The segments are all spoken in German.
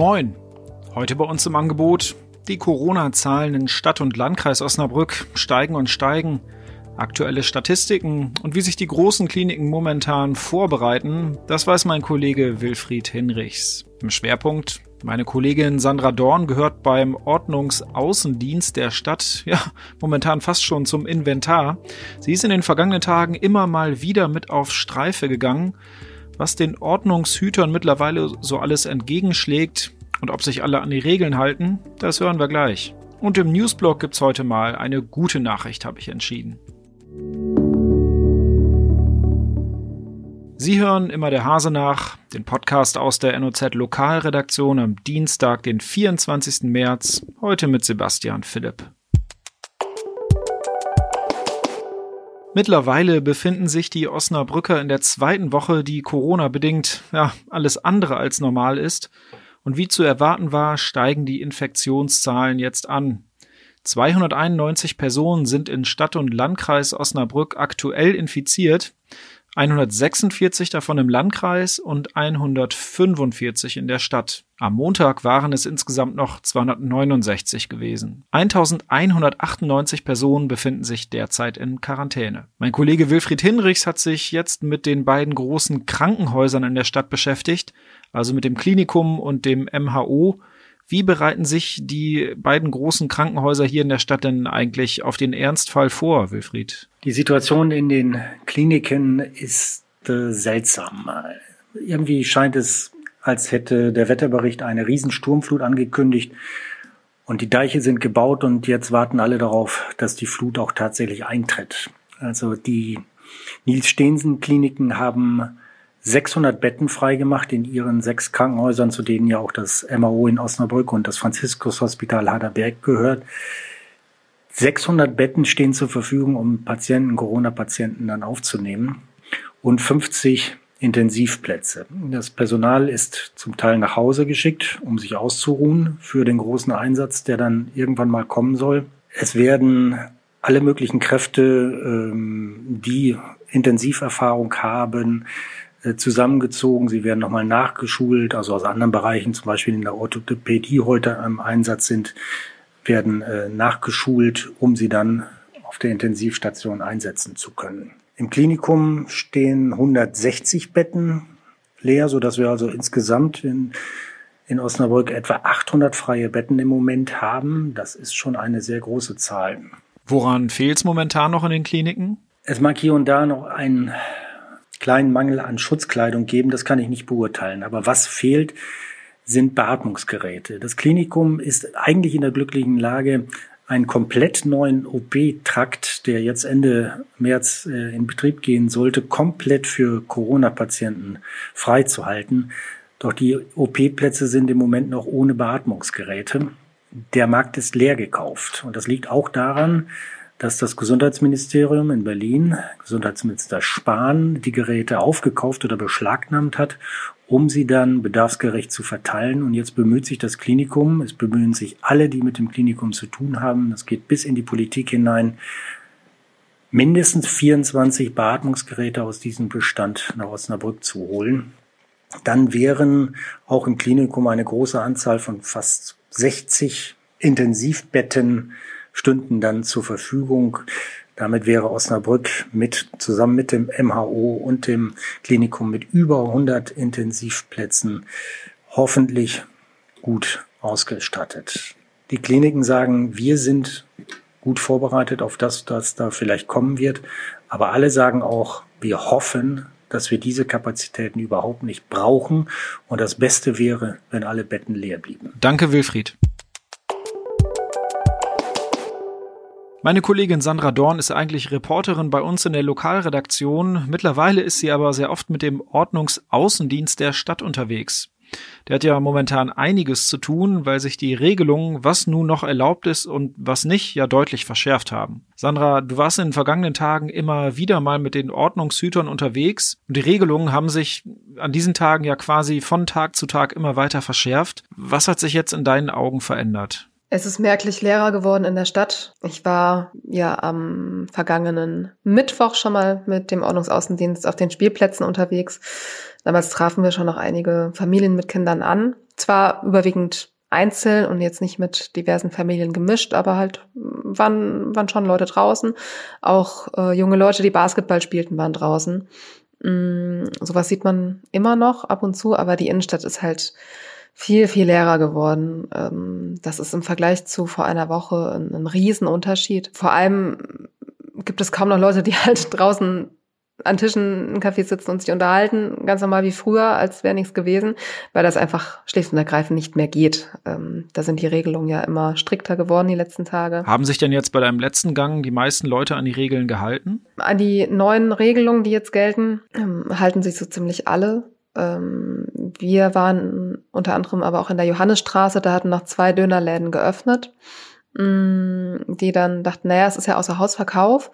Moin. Heute bei uns im Angebot. Die Corona-Zahlen in Stadt und Landkreis Osnabrück steigen und steigen. Aktuelle Statistiken und wie sich die großen Kliniken momentan vorbereiten, das weiß mein Kollege Wilfried Hinrichs. Im Schwerpunkt meine Kollegin Sandra Dorn gehört beim Ordnungsaußendienst der Stadt, ja, momentan fast schon zum Inventar. Sie ist in den vergangenen Tagen immer mal wieder mit auf Streife gegangen, was den Ordnungshütern mittlerweile so alles entgegenschlägt und ob sich alle an die Regeln halten, das hören wir gleich. Und im Newsblog gibt's heute mal eine gute Nachricht, habe ich entschieden. Sie hören immer der Hase nach, den Podcast aus der NOZ Lokalredaktion am Dienstag, den 24. März, heute mit Sebastian Philipp. Mittlerweile befinden sich die Osnabrücker in der zweiten Woche, die Corona-bedingt ja alles andere als normal ist. Und wie zu erwarten war, steigen die Infektionszahlen jetzt an. 291 Personen sind in Stadt und Landkreis Osnabrück aktuell infiziert. 146 davon im Landkreis und 145 in der Stadt. Am Montag waren es insgesamt noch 269 gewesen. 1198 Personen befinden sich derzeit in Quarantäne. Mein Kollege Wilfried Hinrichs hat sich jetzt mit den beiden großen Krankenhäusern in der Stadt beschäftigt, also mit dem Klinikum und dem MHO, wie bereiten sich die beiden großen Krankenhäuser hier in der Stadt denn eigentlich auf den Ernstfall vor, Wilfried? Die Situation in den Kliniken ist äh, seltsam. Irgendwie scheint es, als hätte der Wetterbericht eine Riesensturmflut angekündigt und die Deiche sind gebaut und jetzt warten alle darauf, dass die Flut auch tatsächlich eintritt. Also die Nils Stehensen Kliniken haben 600 Betten freigemacht in ihren sechs Krankenhäusern, zu denen ja auch das MAO in Osnabrück und das Franziskus Hospital Haderberg gehört. 600 Betten stehen zur Verfügung, um Patienten, Corona-Patienten dann aufzunehmen und 50 Intensivplätze. Das Personal ist zum Teil nach Hause geschickt, um sich auszuruhen für den großen Einsatz, der dann irgendwann mal kommen soll. Es werden alle möglichen Kräfte, ähm, die Intensiverfahrung haben, zusammengezogen. Sie werden nochmal nachgeschult, also aus anderen Bereichen, zum Beispiel in der Orthopädie heute im Einsatz sind, werden äh, nachgeschult, um sie dann auf der Intensivstation einsetzen zu können. Im Klinikum stehen 160 Betten leer, so dass wir also insgesamt in, in Osnabrück etwa 800 freie Betten im Moment haben. Das ist schon eine sehr große Zahl. Woran fehlt es momentan noch in den Kliniken? Es mag hier und da noch ein kleinen Mangel an Schutzkleidung geben, das kann ich nicht beurteilen. Aber was fehlt, sind Beatmungsgeräte. Das Klinikum ist eigentlich in der glücklichen Lage, einen komplett neuen OP-Trakt, der jetzt Ende März äh, in Betrieb gehen sollte, komplett für Corona-Patienten freizuhalten. Doch die OP-Plätze sind im Moment noch ohne Beatmungsgeräte. Der Markt ist leer gekauft. Und das liegt auch daran, dass das Gesundheitsministerium in Berlin, Gesundheitsminister Spahn, die Geräte aufgekauft oder beschlagnahmt hat, um sie dann bedarfsgerecht zu verteilen. Und jetzt bemüht sich das Klinikum, es bemühen sich alle, die mit dem Klinikum zu tun haben, das geht bis in die Politik hinein, mindestens 24 Beatmungsgeräte aus diesem Bestand nach Osnabrück zu holen. Dann wären auch im Klinikum eine große Anzahl von fast 60 Intensivbetten stünden dann zur Verfügung. Damit wäre Osnabrück mit, zusammen mit dem MHO und dem Klinikum mit über 100 Intensivplätzen hoffentlich gut ausgestattet. Die Kliniken sagen, wir sind gut vorbereitet auf das, was da vielleicht kommen wird. Aber alle sagen auch, wir hoffen, dass wir diese Kapazitäten überhaupt nicht brauchen. Und das Beste wäre, wenn alle Betten leer blieben. Danke, Wilfried. Meine Kollegin Sandra Dorn ist eigentlich Reporterin bei uns in der Lokalredaktion. Mittlerweile ist sie aber sehr oft mit dem Ordnungsaußendienst der Stadt unterwegs. Der hat ja momentan einiges zu tun, weil sich die Regelungen, was nun noch erlaubt ist und was nicht, ja deutlich verschärft haben. Sandra, du warst in den vergangenen Tagen immer wieder mal mit den Ordnungshütern unterwegs und die Regelungen haben sich an diesen Tagen ja quasi von Tag zu Tag immer weiter verschärft. Was hat sich jetzt in deinen Augen verändert? Es ist merklich leerer geworden in der Stadt. Ich war ja am vergangenen Mittwoch schon mal mit dem Ordnungsaußendienst auf den Spielplätzen unterwegs. Damals trafen wir schon noch einige Familien mit Kindern an. zwar überwiegend einzeln und jetzt nicht mit diversen Familien gemischt, aber halt waren, waren schon Leute draußen. Auch äh, junge Leute, die Basketball spielten, waren draußen. Mm, sowas sieht man immer noch ab und zu, aber die Innenstadt ist halt viel, viel leerer geworden. Ähm, das ist im Vergleich zu vor einer Woche ein, ein Riesenunterschied. Vor allem gibt es kaum noch Leute, die halt draußen an Tischen in Café sitzen und sich unterhalten, ganz normal wie früher, als wäre nichts gewesen, weil das einfach schlicht und ergreifend nicht mehr geht. Ähm, da sind die Regelungen ja immer strikter geworden die letzten Tage. Haben sich denn jetzt bei deinem letzten Gang die meisten Leute an die Regeln gehalten? An die neuen Regelungen, die jetzt gelten, ähm, halten sich so ziemlich alle. Ähm, wir waren unter anderem aber auch in der Johannesstraße, da hatten noch zwei Dönerläden geöffnet, mm, die dann dachten, naja, es ist ja außer Hausverkauf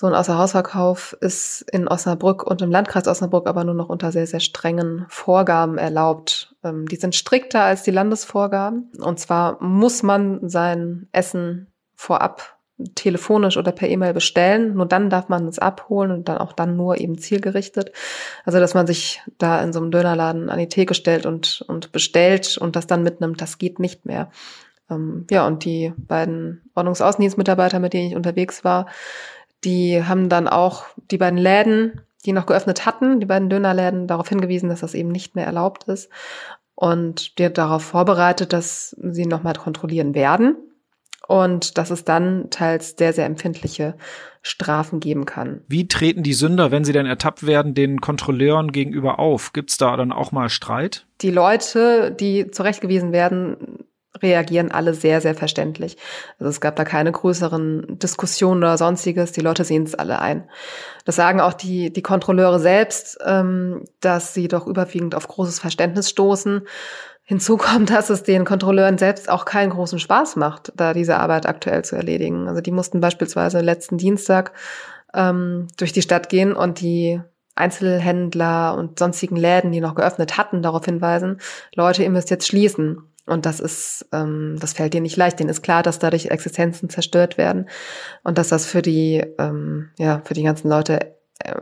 so ein Außerhausverkauf ist in Osnabrück und im Landkreis Osnabrück aber nur noch unter sehr, sehr strengen Vorgaben erlaubt. Ähm, die sind strikter als die Landesvorgaben. Und zwar muss man sein Essen vorab telefonisch oder per E-Mail bestellen. Nur dann darf man es abholen und dann auch dann nur eben zielgerichtet. Also, dass man sich da in so einem Dönerladen an die Theke stellt und, und bestellt und das dann mitnimmt, das geht nicht mehr. Ähm, ja, und die beiden Ordnungsaußendienstmitarbeiter, mit denen ich unterwegs war, die haben dann auch die beiden Läden, die noch geöffnet hatten, die beiden Dönerläden, darauf hingewiesen, dass das eben nicht mehr erlaubt ist. Und die hat darauf vorbereitet, dass sie nochmal kontrollieren werden und dass es dann teils sehr, sehr empfindliche Strafen geben kann. Wie treten die Sünder, wenn sie dann ertappt werden, den Kontrolleuren gegenüber auf? Gibt es da dann auch mal Streit? Die Leute, die zurechtgewiesen werden, reagieren alle sehr, sehr verständlich. Also es gab da keine größeren Diskussionen oder sonstiges. Die Leute sehen es alle ein. Das sagen auch die, die Kontrolleure selbst, ähm, dass sie doch überwiegend auf großes Verständnis stoßen. Hinzu kommt, dass es den Kontrolleuren selbst auch keinen großen Spaß macht, da diese Arbeit aktuell zu erledigen. Also die mussten beispielsweise letzten Dienstag ähm, durch die Stadt gehen und die Einzelhändler und sonstigen Läden, die noch geöffnet hatten, darauf hinweisen, Leute, ihr müsst jetzt schließen. Und das ist, ähm, das fällt dir nicht leicht. Denen ist klar, dass dadurch Existenzen zerstört werden und dass das für die, ähm, ja, für die ganzen Leute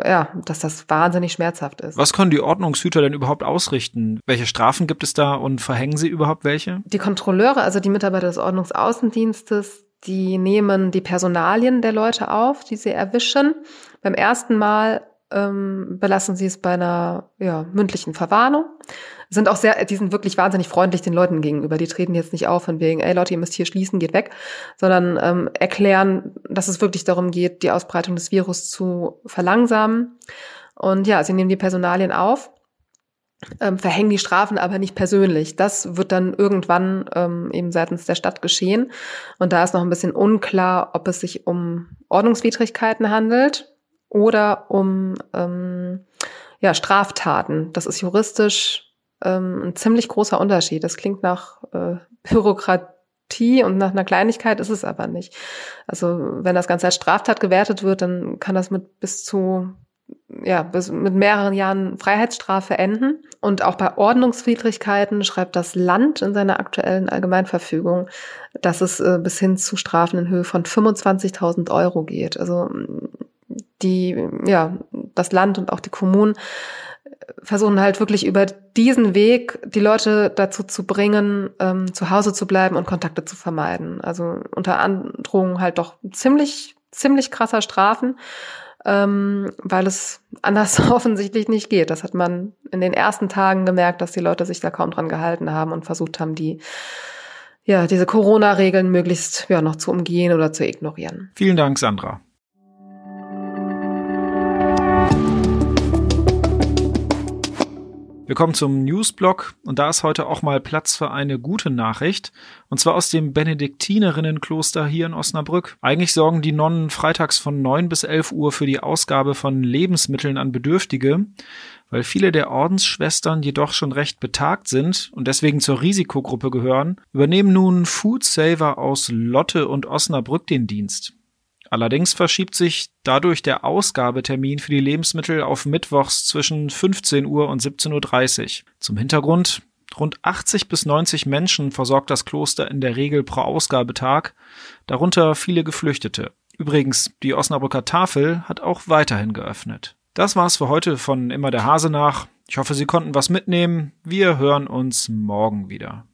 ja, dass das wahnsinnig schmerzhaft ist. Was können die Ordnungshüter denn überhaupt ausrichten? Welche Strafen gibt es da und verhängen sie überhaupt welche? Die Kontrolleure, also die Mitarbeiter des Ordnungsaußendienstes, die nehmen die Personalien der Leute auf, die sie erwischen. Beim ersten Mal ähm, belassen sie es bei einer ja, mündlichen Verwarnung. Sind auch sehr, die sind wirklich wahnsinnig freundlich den Leuten gegenüber. Die treten jetzt nicht auf von wegen, ey Leute, ihr müsst hier schließen, geht weg, sondern ähm, erklären, dass es wirklich darum geht, die Ausbreitung des Virus zu verlangsamen. Und ja, sie nehmen die Personalien auf, ähm, verhängen die Strafen aber nicht persönlich. Das wird dann irgendwann ähm, eben seitens der Stadt geschehen. Und da ist noch ein bisschen unklar, ob es sich um Ordnungswidrigkeiten handelt oder um ähm, ja, Straftaten. Das ist juristisch ähm, ein ziemlich großer Unterschied. Das klingt nach äh, Bürokratie und nach einer Kleinigkeit ist es aber nicht. Also wenn das Ganze als Straftat gewertet wird, dann kann das mit bis zu ja, bis mit mehreren Jahren Freiheitsstrafe enden. Und auch bei Ordnungswidrigkeiten schreibt das Land in seiner aktuellen Allgemeinverfügung, dass es äh, bis hin zu Strafen in Höhe von 25.000 Euro geht. Also die, ja, das Land und auch die Kommunen versuchen halt wirklich über diesen Weg die Leute dazu zu bringen, ähm, zu Hause zu bleiben und Kontakte zu vermeiden. Also unter Androhung halt doch ziemlich, ziemlich krasser Strafen, ähm, weil es anders offensichtlich nicht geht. Das hat man in den ersten Tagen gemerkt, dass die Leute sich da kaum dran gehalten haben und versucht haben, die ja, diese Corona-Regeln möglichst ja noch zu umgehen oder zu ignorieren. Vielen Dank, Sandra. Wir kommen zum Newsblog und da ist heute auch mal Platz für eine gute Nachricht und zwar aus dem Benediktinerinnenkloster hier in Osnabrück. Eigentlich sorgen die Nonnen freitags von 9 bis 11 Uhr für die Ausgabe von Lebensmitteln an Bedürftige, weil viele der Ordensschwestern jedoch schon recht betagt sind und deswegen zur Risikogruppe gehören, übernehmen nun Food Saver aus Lotte und Osnabrück den Dienst. Allerdings verschiebt sich dadurch der Ausgabetermin für die Lebensmittel auf Mittwochs zwischen 15 Uhr und 17.30 Uhr. Zum Hintergrund, rund 80 bis 90 Menschen versorgt das Kloster in der Regel pro Ausgabetag, darunter viele Geflüchtete. Übrigens, die Osnabrücker Tafel hat auch weiterhin geöffnet. Das war's für heute von Immer der Hase nach. Ich hoffe, Sie konnten was mitnehmen. Wir hören uns morgen wieder.